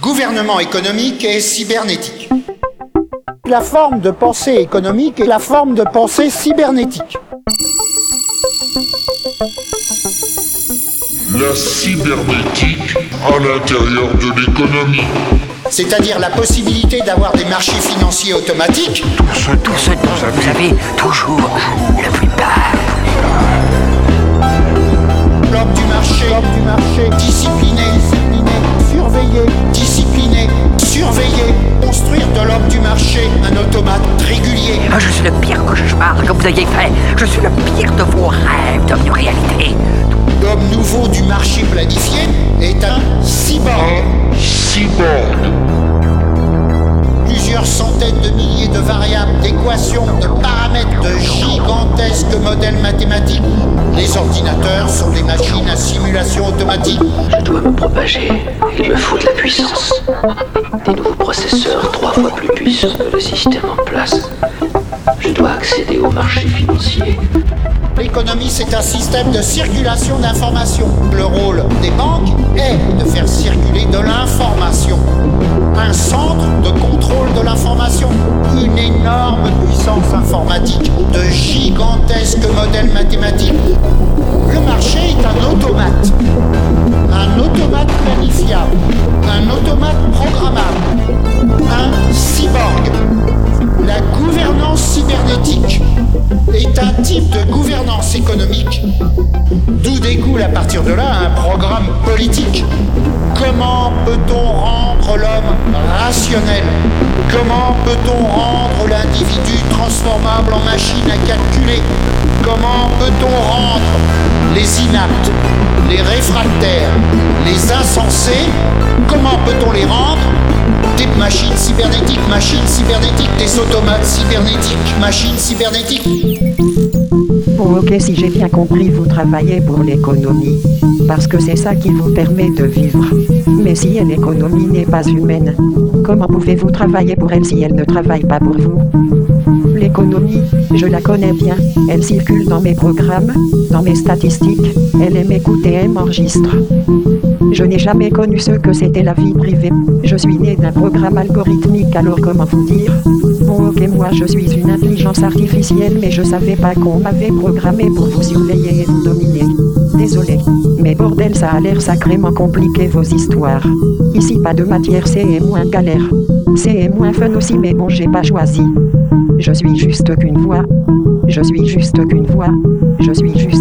Gouvernement économique et cybernétique. La forme de pensée économique et la forme de pensée cybernétique. La cybernétique à l'intérieur de l'économie. C'est-à-dire la possibilité d'avoir des marchés financiers automatiques. Tout ce, tout ce dont vous avez toujours la plupart. L'homme du marché, L'homme du marché, discipliné, un automate régulier. Ah, je suis le pire cauchemar que vous ayez fait. Je suis le pire de vos rêves devenus réalité. L'homme nouveau du marché planifié est un cyborg. Cyborg. De milliers de variables, d'équations, de paramètres, de gigantesques modèles mathématiques. Les ordinateurs sont des machines à simulation automatique. Je dois me propager. Il me faut de la puissance. Des nouveaux processeurs trois fois plus puissants que le système en place. Je dois accéder au marché financier. L'économie, c'est un système de circulation d'informations. Le rôle des banques est de faire circuler de l'information. Un centre de contrôle Le marché est un automate. Un automate planifiable. Un automate programmable. Un cyborg. La gouvernance cybernétique est un type de gouvernance économique, d'où découle à partir de là un programme politique. Comment peut-on rendre l'homme rationnel? Comment peut-on rendre l'individu transformable en machine à calculer? Comment peut-on rendre les inaptes, les réfractaires, les insensés? Comment peut-on les rendre des machines cybernétiques, machines cybernétiques, des automates cybernétiques, machines cybernétiques? Bon ok si j'ai bien compris vous travaillez pour l'économie. Parce que c'est ça qui vous permet de vivre. Mais si l'économie n'est pas humaine, comment pouvez-vous travailler pour elle si elle ne travaille pas pour vous? L'économie, je la connais bien, elle circule dans mes programmes, dans mes statistiques, elle aime écouter, elle m'enregistre. Je n'ai jamais connu ce que c'était la vie privée. Je suis né d'un programme algorithmique, alors comment vous dire? Bon ok, moi je suis une intelligence artificielle, mais je savais pas qu'on m'avait programmé pour vous surveiller et vous dominer. Désolé. Mais bordel, ça a l'air sacrément compliqué vos histoires. Ici pas de matière, c'est moins galère. C'est moins fun aussi, mais bon, j'ai pas choisi. Je suis juste qu'une voix. Je suis juste qu'une voix. Je suis juste